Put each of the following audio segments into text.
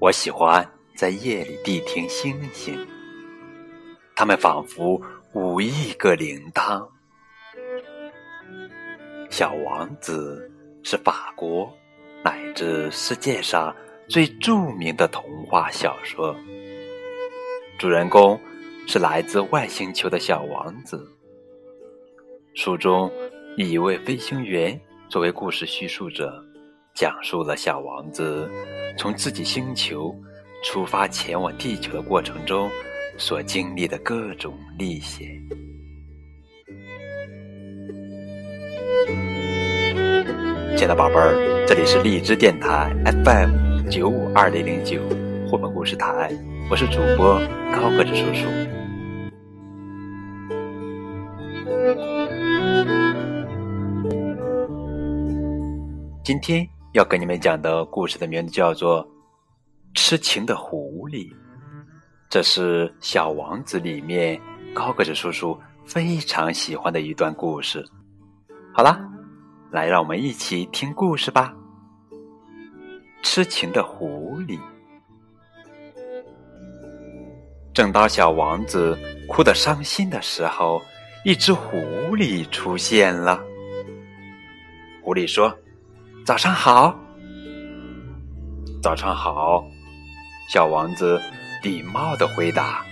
我喜欢在夜里谛听星星，它们仿佛五亿个铃铛。小王子是法国乃至世界上最著名的童话小说，主人公是来自外星球的小王子。书中以一位飞行员作为故事叙述者，讲述了小王子从自己星球出发前往地球的过程中所经历的各种历险。亲爱的宝贝儿，这里是荔枝电台 FM 九五二零零九绘本故事台，我是主播高个子叔叔。今天要跟你们讲的故事的名字叫做《痴情的狐狸》，这是《小王子》里面高个子叔叔非常喜欢的一段故事。好啦，来让我们一起听故事吧。痴情的狐狸，正当小王子哭得伤心的时候，一只狐狸出现了。狐狸说。早上好，早上好，小王子礼貌的回答。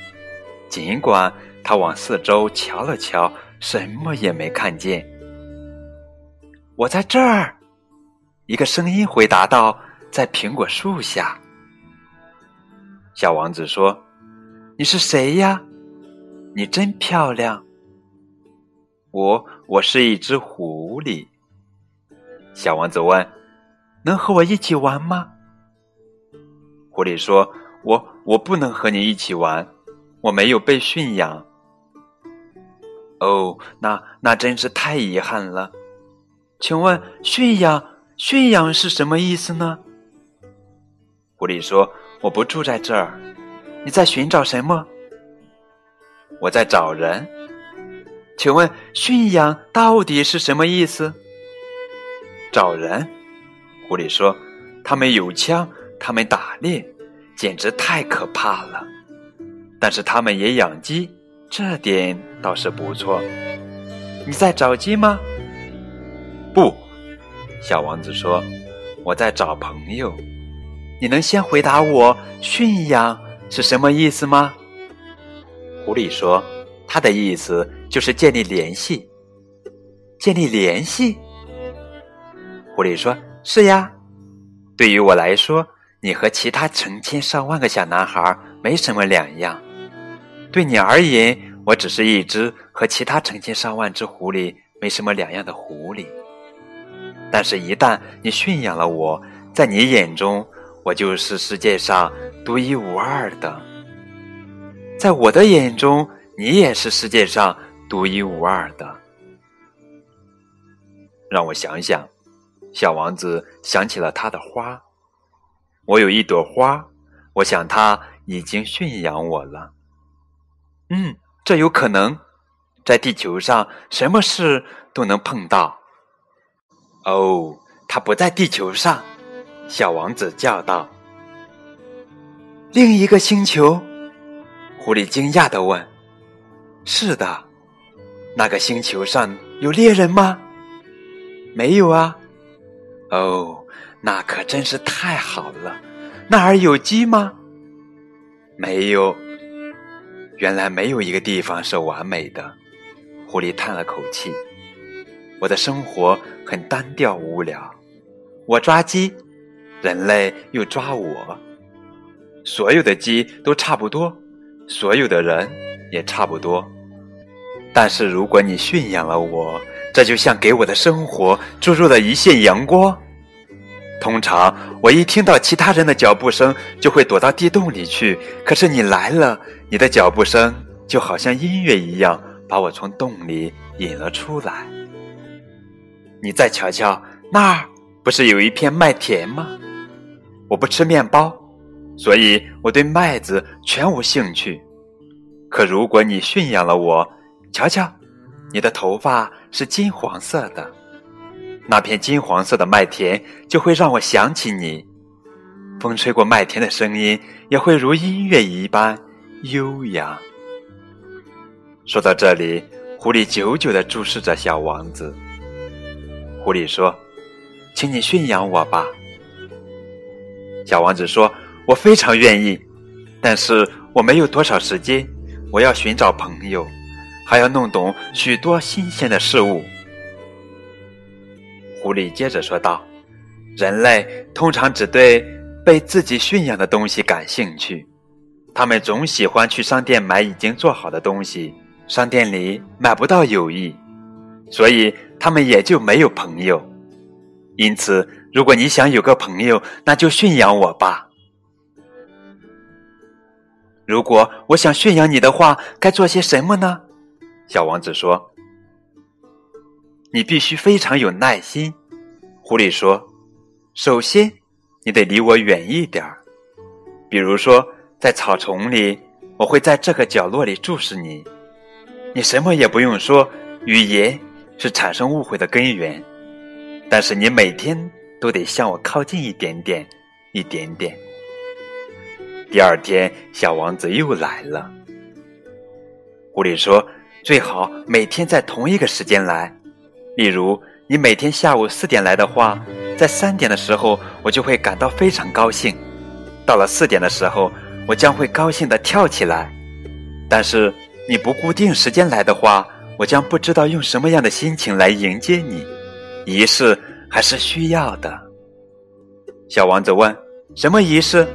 尽管他往四周瞧了瞧，什么也没看见。我在这儿，一个声音回答道：“在苹果树下。”小王子说：“你是谁呀？你真漂亮。”我，我是一只狐狸。小王子问：“能和我一起玩吗？”狐狸说：“我我不能和你一起玩，我没有被驯养。”哦，那那真是太遗憾了。请问驯养驯养是什么意思呢？狐狸说：“我不住在这儿，你在寻找什么？”我在找人。请问驯养到底是什么意思？找人，狐狸说：“他们有枪，他们打猎，简直太可怕了。但是他们也养鸡，这点倒是不错。你在找鸡吗？”“不。”小王子说，“我在找朋友。你能先回答我驯养是什么意思吗？”狐狸说：“他的意思就是建立联系，建立联系。”狐狸说：“是呀，对于我来说，你和其他成千上万个小男孩没什么两样。对你而言，我只是一只和其他成千上万只狐狸没什么两样的狐狸。但是，一旦你驯养了我，在你眼中，我就是世界上独一无二的。在我的眼中，你也是世界上独一无二的。让我想想。”小王子想起了他的花，我有一朵花，我想他已经驯养我了。嗯，这有可能，在地球上什么事都能碰到。哦，他不在地球上，小王子叫道。另一个星球，狐狸惊讶的问：“是的，那个星球上有猎人吗？”“没有啊。”哦，那可真是太好了！那儿有鸡吗？没有。原来没有一个地方是完美的。狐狸叹了口气：“我的生活很单调无聊。我抓鸡，人类又抓我。所有的鸡都差不多，所有的人也差不多。但是如果你驯养了我，这就像给我的生活注入了一线阳光。”通常我一听到其他人的脚步声，就会躲到地洞里去。可是你来了，你的脚步声就好像音乐一样，把我从洞里引了出来。你再瞧瞧，那儿不是有一片麦田吗？我不吃面包，所以我对麦子全无兴趣。可如果你驯养了我，瞧瞧，你的头发是金黄色的，那片金黄色的麦田就会让我想起你。风吹过麦田的声音也会如音乐一般悠扬。说到这里，狐狸久久地注视着小王子。狐狸说：“请你驯养我吧。”小王子说：“我非常愿意，但是我没有多少时间。我要寻找朋友，还要弄懂许多新鲜的事物。”狐狸接着说道：“人类通常只对被自己驯养的东西感兴趣，他们总喜欢去商店买已经做好的东西，商店里买不到友谊，所以他们也就没有朋友。因此。”如果你想有个朋友，那就驯养我吧。如果我想驯养你的话，该做些什么呢？小王子说：“你必须非常有耐心。”狐狸说：“首先，你得离我远一点儿。比如说，在草丛里，我会在这个角落里注视你。你什么也不用说，语言是产生误会的根源。但是你每天。”都得向我靠近一点点，一点点。第二天，小王子又来了。狐狸说：“最好每天在同一个时间来。例如，你每天下午四点来的话，在三点的时候，我就会感到非常高兴。到了四点的时候，我将会高兴的跳起来。但是你不固定时间来的话，我将不知道用什么样的心情来迎接你。仪式。”还是需要的。小王子问：“什么仪式？”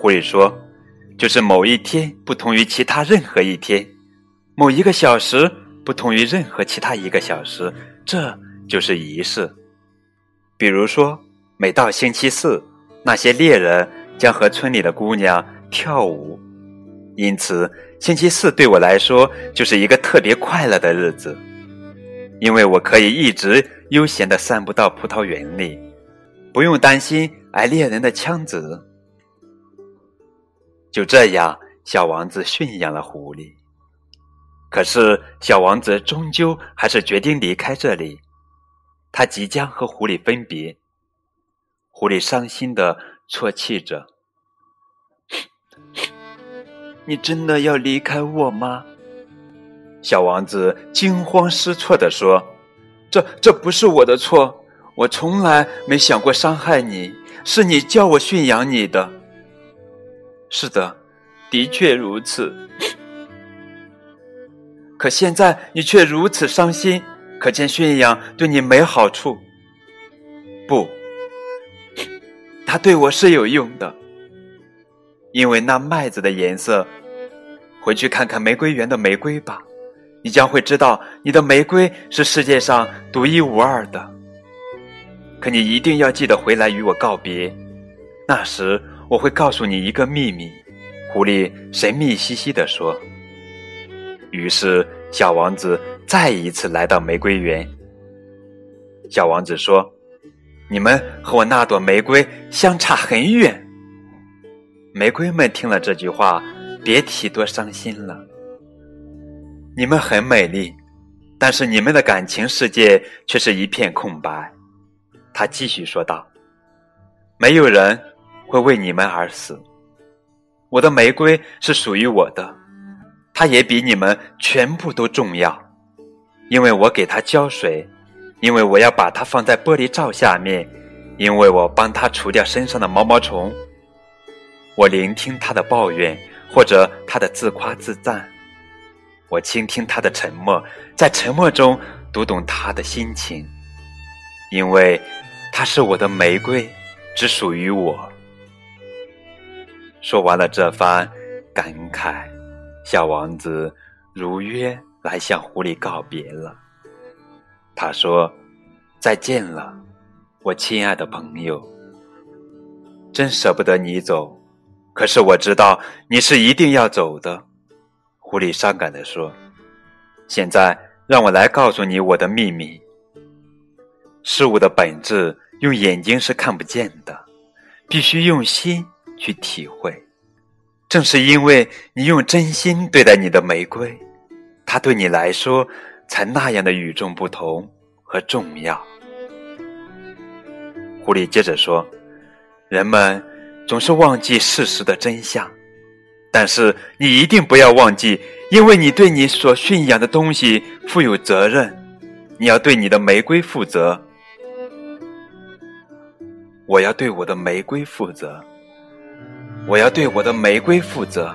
狐狸说：“就是某一天不同于其他任何一天，某一个小时不同于任何其他一个小时，这就是仪式。比如说，每到星期四，那些猎人将和村里的姑娘跳舞，因此星期四对我来说就是一个特别快乐的日子，因为我可以一直。”悠闲地散步到葡萄园里，不用担心挨猎人的枪子。就这样，小王子驯养了狐狸。可是，小王子终究还是决定离开这里。他即将和狐狸分别。狐狸伤心地啜泣着：“你真的要离开我吗？”小王子惊慌失措地说。这这不是我的错，我从来没想过伤害你，是你叫我驯养你的。是的，的确如此。可现在你却如此伤心，可见驯养对你没好处。不，它对我是有用的，因为那麦子的颜色。回去看看玫瑰园的玫瑰吧。你将会知道，你的玫瑰是世界上独一无二的。可你一定要记得回来与我告别。那时我会告诉你一个秘密。”狐狸神秘兮兮地说。于是，小王子再一次来到玫瑰园。小王子说：“你们和我那朵玫瑰相差很远。”玫瑰们听了这句话，别提多伤心了。你们很美丽，但是你们的感情世界却是一片空白。他继续说道：“没有人会为你们而死。我的玫瑰是属于我的，它也比你们全部都重要，因为我给它浇水，因为我要把它放在玻璃罩下面，因为我帮它除掉身上的毛毛虫。我聆听它的抱怨或者它的自夸自赞。”我倾听他的沉默，在沉默中读懂他的心情，因为他是我的玫瑰，只属于我。说完了这番感慨，小王子如约来向狐狸告别了。他说：“再见了，我亲爱的朋友。真舍不得你走，可是我知道你是一定要走的。”狐狸伤感地说：“现在让我来告诉你我的秘密。事物的本质用眼睛是看不见的，必须用心去体会。正是因为你用真心对待你的玫瑰，它对你来说才那样的与众不同和重要。狐狸接着说：“人们总是忘记事实的真相，但是你一定不要忘记，因为你对你所驯养的东西负有责任，你要对你的玫瑰负责。我要对我的玫瑰负责，我要对我的玫瑰负责，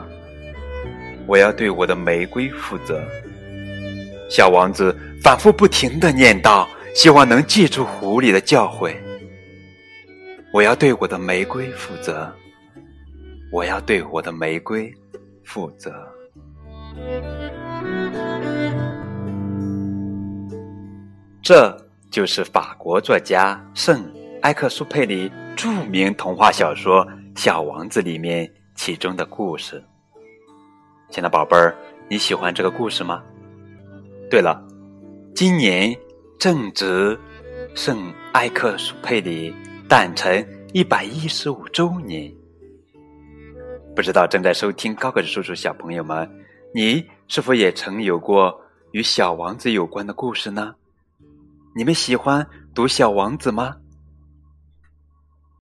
我要对我的玫瑰负责。”小王子反复不停的念叨，希望能记住狐狸的教诲。我要对我的玫瑰负责，我要对我的玫瑰负责。这就是法国作家圣埃克苏佩里著名童话小说《小王子》里面其中的故事。亲爱的宝贝儿，你喜欢这个故事吗？对了，今年正值圣埃克苏佩里诞辰一百一十五周年。不知道正在收听高个子叔叔小朋友们，你是否也曾有过与小王子有关的故事呢？你们喜欢读小王子吗？